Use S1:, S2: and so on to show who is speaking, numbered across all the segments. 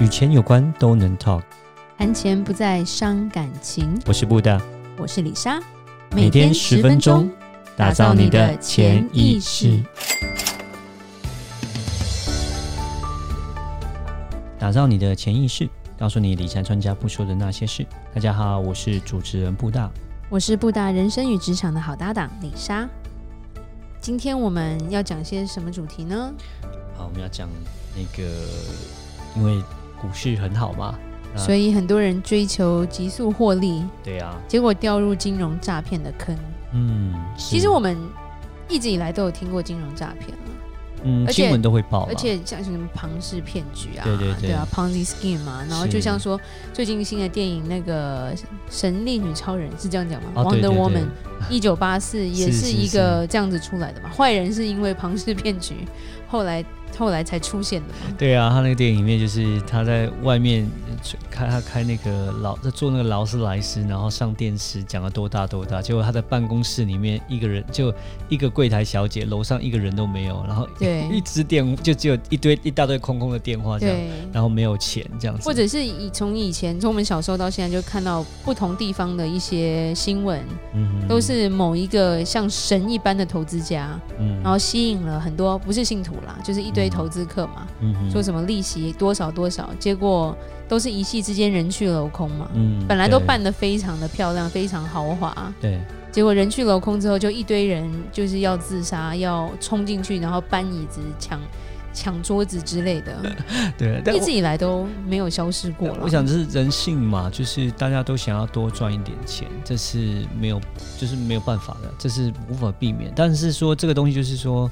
S1: 与钱有关都能 talk，
S2: 谈钱不再伤感情。
S1: 我是布大，
S2: 我是李莎，
S1: 每天十分钟，打造你的潜意识，打造你的潜意识，告诉你理财专家不说的那些事。大家好，我是主持人布大，
S2: 我是布大人生与职场的好搭档李莎。今天我们要讲些什么主题呢？
S1: 好，我们要讲那个，因为。股市很好嘛，
S2: 所以很多人追求急速获利，
S1: 对啊，
S2: 结果掉入金融诈骗的坑。
S1: 嗯，
S2: 其实我们一直以来都有听过金融诈骗了
S1: 嗯，新闻都会报，
S2: 而且像什么庞氏骗局啊，
S1: 对对对，
S2: 对啊，Ponzi scheme 嘛，然后就像说最近新的电影那个《神力女超人》是这样讲吗？
S1: 哦
S2: ？Wonder Woman 一九八四 也是一个这样子出来的嘛，坏人是因为庞氏骗局，后来。后来才出现的嘛？
S1: 对啊，他那个电影里面就是他在外面开他开那个劳在做那个劳斯莱斯，然后上电视讲了多大多大，结果他在办公室里面一个人就一个柜台小姐，楼上一个人都没有，然后
S2: 对
S1: 一直电就只有一堆一大堆空空的电话这样，然后没有钱这样子，
S2: 或者是以从以前从我们小时候到现在就看到不同地方的一些新闻，嗯，都是某一个像神一般的投资家，嗯，然后吸引了很多不是信徒啦，就是一堆。投资客嘛，嗯，说什么利息多少多少，结果都是一夕之间人去楼空嘛。嗯，本来都办得非常的漂亮，非常豪华。
S1: 对，
S2: 结果人去楼空之后，就一堆人就是要自杀，要冲进去，然后搬椅子、抢抢桌子之类的。
S1: 对，
S2: 一直以来都没有消失过了。
S1: 我想这是人性嘛，就是大家都想要多赚一点钱，这是没有，就是没有办法的，这是无法避免。但是说这个东西，就是说。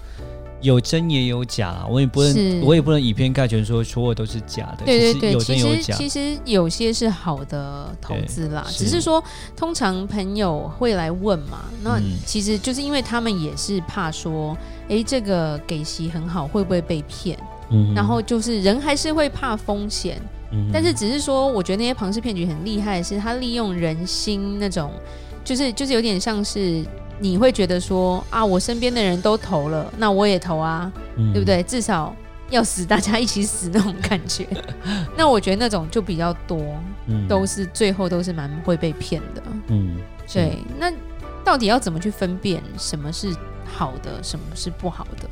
S1: 有真也有假，我也不能，我也不能以偏概全说所有都是假的。
S2: 对对对，
S1: 有真有假。
S2: 其实其实有些是好的投资啦，只是说通常朋友会来问嘛，那其实就是因为他们也是怕说，哎、欸，这个给息很好，会不会被骗？嗯，然后就是人还是会怕风险，嗯，但是只是说，我觉得那些庞氏骗局很厉害的是，他利用人心那种，就是就是有点像是。你会觉得说啊，我身边的人都投了，那我也投啊，嗯、对不对？至少要死，大家一起死那种感觉。那我觉得那种就比较多，嗯、都是最后都是蛮会被骗的。嗯，对。那到底要怎么去分辨什么是好的，什么是不好的？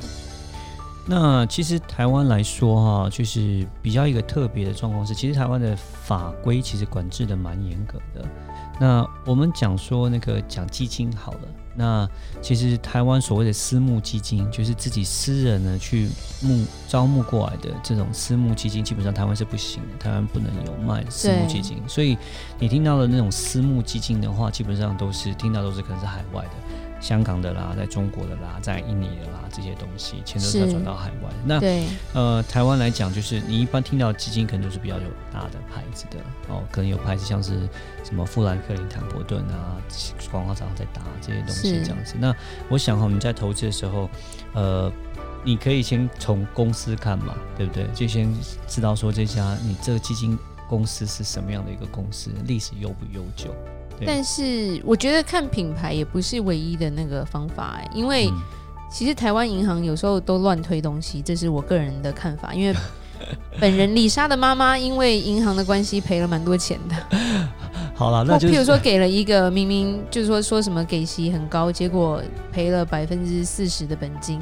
S1: 那其实台湾来说哈，就是比较一个特别的状况是，其实台湾的法规其实管制的蛮严格的。那我们讲说那个讲基金好了。那其实台湾所谓的私募基金，就是自己私人呢去募招募过来的这种私募基金，基本上台湾是不行的，台湾不能有卖私募基金。所以你听到的那种私募基金的话，基本上都是听到都是可能是海外的。香港的啦，在中国的啦，在印尼的啦，这些东西钱都是要转到海外。那
S2: 对
S1: 呃，台湾来讲，就是你一般听到基金，可能都是比较有大的牌子的哦，可能有牌子像是什么富兰克林、坦博顿啊，广告常常在打这些东西这样子。那我想哈，你在投资的时候，呃，你可以先从公司看嘛，对不对？就先知道说这家你这个基金公司是什么样的一个公司，历史悠不悠久。
S2: 但是我觉得看品牌也不是唯一的那个方法，因为其实台湾银行有时候都乱推东西，这是我个人的看法。因为 本人李莎的妈妈因为银行的关系赔了蛮多钱的。
S1: 好了，那就
S2: 譬如说给了一个明明就是说说什么给息很高，结果赔了百分之四十的本金。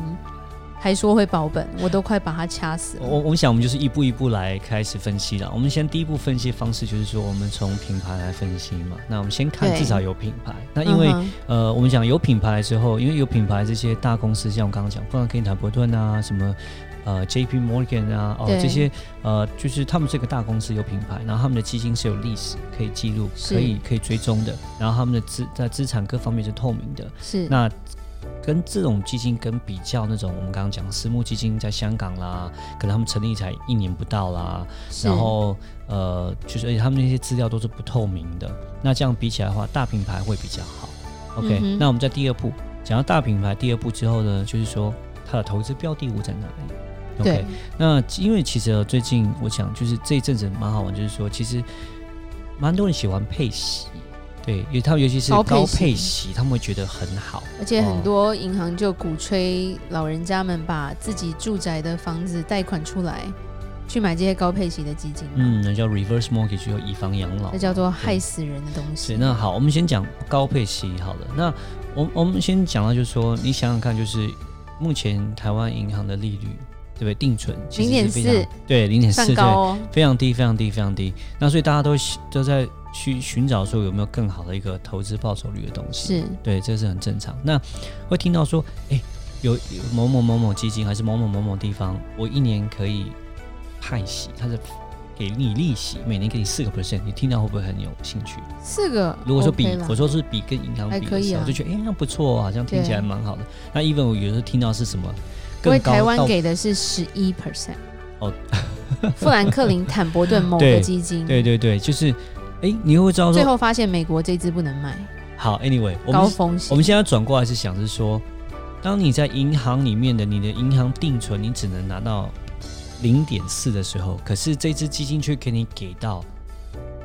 S2: 还说会保本，我都快把它掐死了。
S1: 我我想我们就是一步一步来开始分析了。我们先第一步分析方式就是说，我们从品牌来分析嘛。那我们先看至少有品牌。那因为、嗯、呃，我们讲有品牌之后，因为有品牌这些大公司，像我刚刚讲，富兰克林、坦博顿啊，什么呃 J.P. Morgan 啊，哦这些呃，就是他们这个大公司有品牌，然后他们的基金是有历史可以记录、可以可以追踪的，然后他们的资在资产各方面是透明的。
S2: 是
S1: 那。跟这种基金跟比较，那种我们刚刚讲私募基金在香港啦，可能他们成立才一年不到啦，然后呃，就是而且他们那些资料都是不透明的。那这样比起来的话，大品牌会比较好。OK，、嗯、那我们在第二步讲到大品牌，第二步之后呢，就是说它的投资标的物在哪里？OK，那因为其实最近我想就是这一阵子蛮好玩，就是说其实蛮多人喜欢配息。对，因为他们尤其是高配息，他们会觉得很好。
S2: 而且很多银行就鼓吹老人家们把自己住宅的房子贷款出来，去买这些高配息的基金。
S1: 嗯，那叫 reverse mortgage，就以房养老。
S2: 那叫做害死人的东西。
S1: 那好，我们先讲高配息好了。那我我们先讲到，就是说，你想想看，就是目前台湾银行的利率，对不对？定存零点四，对，零点四，对，非常低，非常低，非常低。那所以大家都都在去寻找说有没有更好的一个投资报酬率的东西。是，对，这是很正常。那会听到说，哎。有某某某某基金，还是某某某某地方，我一年可以派息，它是给你利息，每年给你四个 percent，你听到会不会很有兴趣？
S2: 四个，
S1: 如果说比我说是比跟银行比的时候，啊、就觉得哎，那不错，好像听起来蛮好的。那 even 我有时候听到是什么？
S2: 因为台湾给的是十一 percent 哦，富兰克林坦博顿某个基金，
S1: 对对对，就是哎，你会知道说
S2: 最后发现美国这支不能卖。
S1: 好，anyway，
S2: 高风险，
S1: 我们现在转过来是想是说。当你在银行里面的你的银行定存，你只能拿到零点四的时候，可是这支基金却给你给到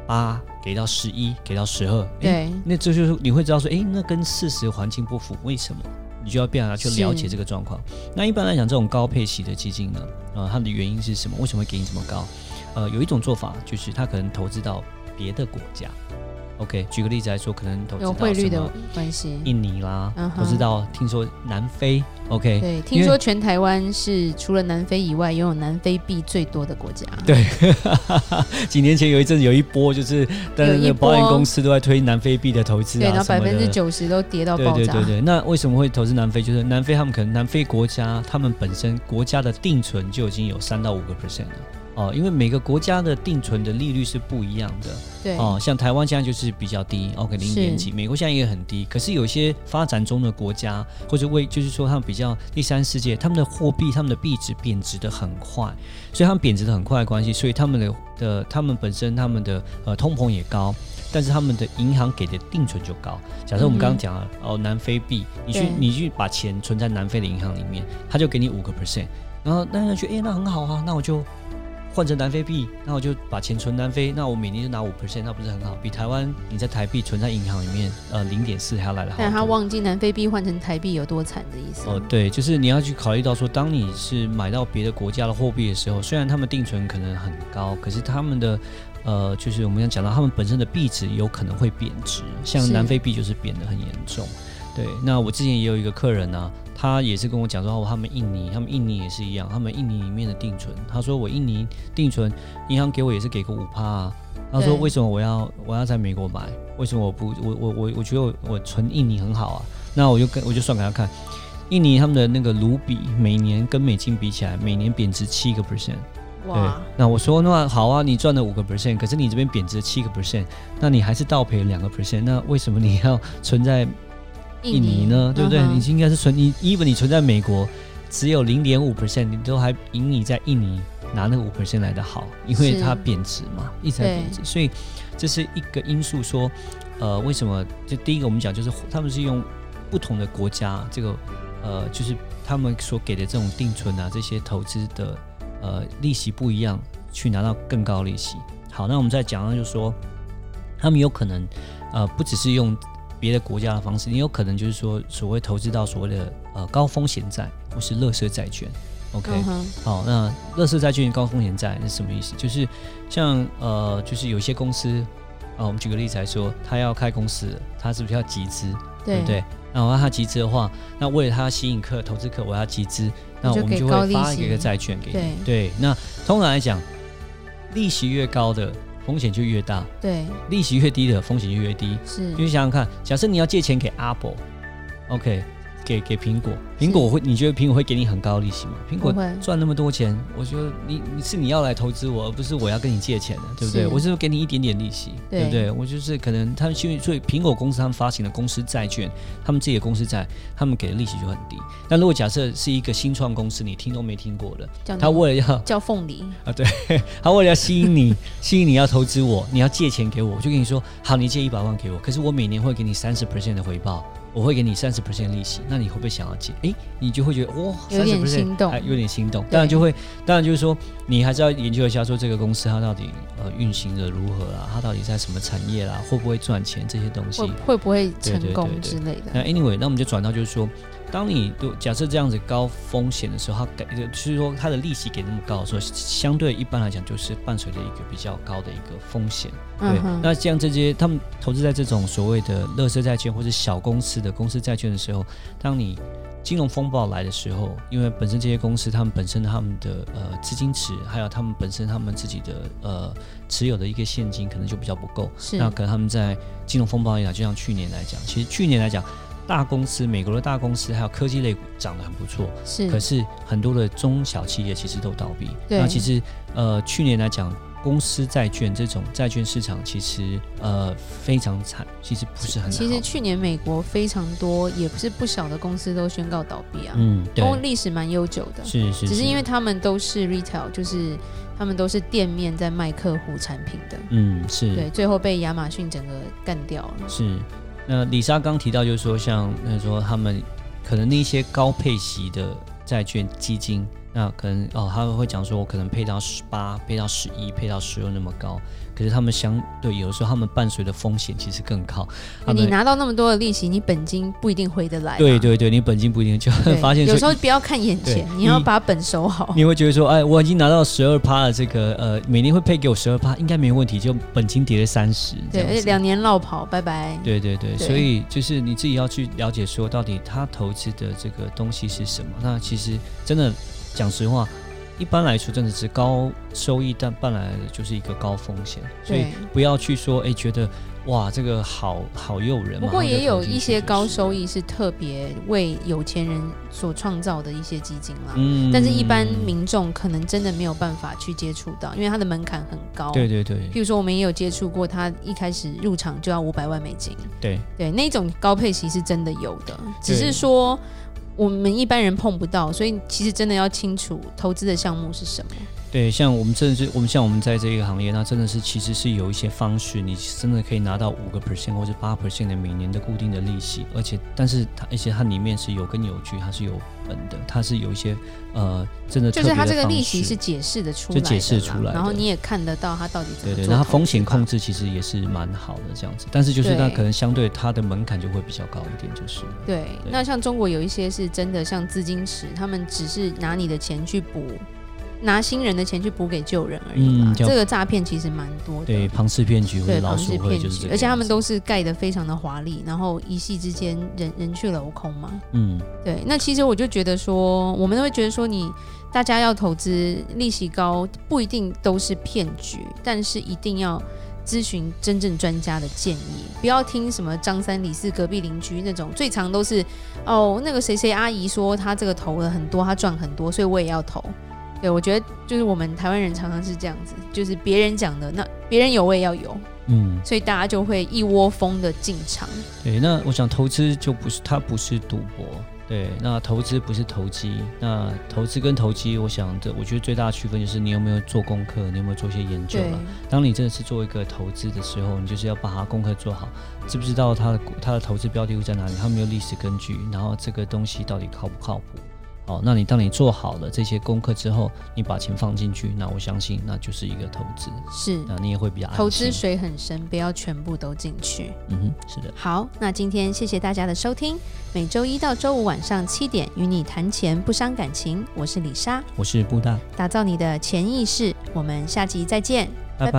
S1: 八，给到十一，给到十二。对，那这就是你会知道说，哎，那跟事实环境不符，为什么？你就要变来去了解这个状况。那一般来讲，这种高配息的基金呢，呃，它的原因是什么？为什么会给你这么高？呃，有一种做法就是它可能投资到别的国家。OK，举个例子来说，可能投资有汇率的关系，印尼啦，投资到听说南非，OK，
S2: 对，听说全台湾是除了南非以外，拥有南非币最多的国家。
S1: 对，几年前有一阵子有一波，就是但是那个保险公司都在推南非币的投资啊，
S2: 对，然后百分之九十都跌到爆炸。
S1: 对对对对，那为什么会投资南非？就是南非他们可能南非国家他们本身国家的定存就已经有三到五个 percent 了。哦，因为每个国家的定存的利率是不一样的。对。哦，像台湾现在就是比较低，OK，零点几。美国现在也很低。可是有些发展中的国家，或者为就是说他们比较第三世界，他们的货币、他们的币值贬值的很快，所以他们贬值的很快的关系，所以他们的的他们本身他们的呃通膨也高，但是他们的银行给的定存就高。假设我们刚刚讲了、嗯、哦，南非币，你去你去把钱存在南非的银行里面，他就给你五个 percent，然后大家觉得哎，那很好啊，那我就。换成南非币，那我就把钱存南非，那我每年就拿五 percent，那不是很好？比台湾你在台币存在银行里面，呃，零点四还要来得好。
S2: 但他忘记南非币换成台币有多惨的意思。哦，
S1: 对，就是你要去考虑到说，当你是买到别的国家的货币的时候，虽然他们定存可能很高，可是他们的，呃，就是我们要讲到他们本身的币值有可能会贬值，像南非币就是贬得很严重。对，那我之前也有一个客人呢、啊。他也是跟我讲说，哦，他们印尼，他们印尼也是一样，他们印尼里面的定存，他说我印尼定存，银行给我也是给个五趴啊。他说为什么我要我要在美国买？为什么我不我我我我觉得我我存印尼很好啊？那我就跟我就算给他看，印尼他们的那个卢比每年跟美金比起来，每年贬值七个 percent。哇！对，那我说那好啊，你赚了五个 percent，可是你这边贬值七个 percent，那你还是倒赔两个 percent，那为什么你要存在？印尼呢，对不对？你应该是存你，even 你存在美国，只有零点五 percent，你都还赢你在印尼拿那个五 percent 来的好，因为它贬值嘛，一直在贬值，所以这是一个因素。说，呃，为什么？就第一个我们讲，就是他们是用不同的国家，这个呃，就是他们所给的这种定存啊，这些投资的呃利息不一样，去拿到更高利息。好，那我们再讲到，就是说他们有可能呃，不只是用。别的国家的方式，你有可能就是说，所谓投资到所谓的呃高风险债或是乐色债券，OK，、uh huh. 好，那乐色债券高风险债是什么意思？就是像呃，就是有些公司啊、呃，我们举个例子来说，他要开公司，他是不是要集资，对，对不对？然后他集资的话，那为了他吸引客投资客，我要集资，那我们就会发一个债券给你，对，对，那通常来讲，利息越高的。风险就越大，对，利息越低的风险就越低。是，就想想看，假设你要借钱给 Apple，OK。给给苹果，苹果会？你觉得苹果会给你很高利息吗？苹果赚那么多钱，我觉得你你是你要来投资我，而不是我要跟你借钱的，对不对？我是给你一点点利息，对不对？我就是可能他们因为所以苹果公司他们发行的公司债券，他们自己的公司债，他们给的利息就很低。那如果假设是一个新创公司，你听都没听过的，他为了要
S2: 叫凤梨
S1: 啊，对，他为了要吸引你，吸引你要投资我，你要借钱给我，我就跟你说，好，你借一百万给我，可是我每年会给你三十 percent 的回报。我会给你三十 percent 利息，那你会不会想要借？哎，你就会觉得哇，
S2: 有点心动，
S1: 有点心动。当然就会，当然就是说，你还是要研究一下，说这个公司它到底呃运行的如何啦，它到底在什么产业啦，会不会赚钱这些东西，
S2: 会不会成功之类的。
S1: 那 anyway，那我们就转到就是说，当你假设这样子高风险的时候，它给就是说它的利息给那么高的时候，相对一般来讲就是伴随着一个比较高的一个风险。对，嗯、那像这些他们投资在这种所谓的乐色债券或者小公司的公司债券的时候，当你金融风暴来的时候，因为本身这些公司他们本身他们的呃资金池，还有他们本身他们自己的呃持有的一个现金可能就比较不够，是那可能他们在金融风暴一来，就像去年来讲，其实去年来讲，大公司美国的大公司还有科技类股涨得很不错，是，可是很多的中小企业其实都倒闭，对那其实呃去年来讲。公司债券这种债券市场其实呃非常惨，其实不是很好。
S2: 其实去年美国非常多，也不是不小的公司都宣告倒闭啊。嗯，对。历史蛮悠久的，
S1: 是是，是。
S2: 只是因为他们都是 retail，就是他们都是店面在卖客户产品的。
S1: 嗯，是。
S2: 对，最后被亚马逊整个干掉了。
S1: 是。那李莎刚提到，就是说像那说他们可能那些高配息的债券基金。那可能哦，他们会讲说，我可能配到十八，配到十一，配到十二那么高。可是他们相对有的时候，他们伴随的风险其实更高。
S2: 你拿到那么多的利息，你本金不一定回得来。
S1: 对对对，你本金不一定就 会发现。
S2: 有时候不要看眼前，你要把本收好。
S1: 你会觉得说，哎，我已经拿到十二趴的，这个呃，每年会配给我十二趴，应该没问题。就本金跌了三十，
S2: 对，而且两年落跑，拜拜。
S1: 对对对，对所以就是你自己要去了解说，到底他投资的这个东西是什么。那其实真的。讲实话，一般来说真的是高收益，但伴来的就是一个高风险，所以不要去说，哎，觉得哇，这个好好诱人。
S2: 不过也有一些高收益是特别为有钱人所创造的一些基金啦，嗯，但是一般民众可能真的没有办法去接触到，因为它的门槛很高。
S1: 对对对。
S2: 譬如说，我们也有接触过，他一开始入场就要五百万美金。
S1: 对
S2: 对，那种高配息是真的有的，只是说。我们一般人碰不到，所以其实真的要清楚投资的项目是什么。
S1: 对，像我们真的是我们像我们在这个行业，那真的是其实是有一些方式，你真的可以拿到五个 percent 或者八 percent 的每年的固定的利息，而且但是它而且它里面是有根有据，它是有本的，它是有一些呃真的，的
S2: 就是它这个利息是解释的出来的，
S1: 解释出来，
S2: 然后你也看得到它到底怎么做。
S1: 对对，然后它风险控制其实也是蛮好的这样子，但是就是它可能相对它的门槛就会比较高一点，就是
S2: 对。对，那像中国有一些是真的像资金池，他们只是拿你的钱去补。拿新人的钱去补给旧人而已，嗯，这个诈骗其实蛮多的。
S1: 对，庞氏骗局或者老鼠会就是，
S2: 而且他们都是盖的非常的华丽，然后一夕之间人人去楼空嘛。嗯，对。那其实我就觉得说，我们都会觉得说你，你大家要投资，利息高不一定都是骗局，但是一定要咨询真正专家的建议，不要听什么张三李四隔壁邻居那种，最常都是哦，那个谁谁阿姨说他这个投了很多，他赚很多，所以我也要投。对，我觉得就是我们台湾人常常是这样子，就是别人讲的，那别人有我也要有，嗯，所以大家就会一窝蜂的进场。
S1: 对，那我想投资就不是，它不是赌博，对，那投资不是投机，那投资跟投机，我想的，我觉得最大的区分就是你有没有做功课，你有没有做一些研究了。当你真的是做一个投资的时候，你就是要把它功课做好，知不知道它的它的投资标的物在哪里，它有没有历史根据，然后这个东西到底靠不靠谱。好，那你当你做好了这些功课之后，你把钱放进去，那我相信那就是一个投资，
S2: 是，
S1: 那你也会比较安心。
S2: 投资水很深，不要全部都进去。
S1: 嗯哼，是的。
S2: 好，那今天谢谢大家的收听，每周一到周五晚上七点与你谈钱不伤感情，我是李莎，
S1: 我是布大，
S2: 打造你的潜意识，我们下集再见，
S1: 拜拜。拜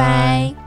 S1: 拜。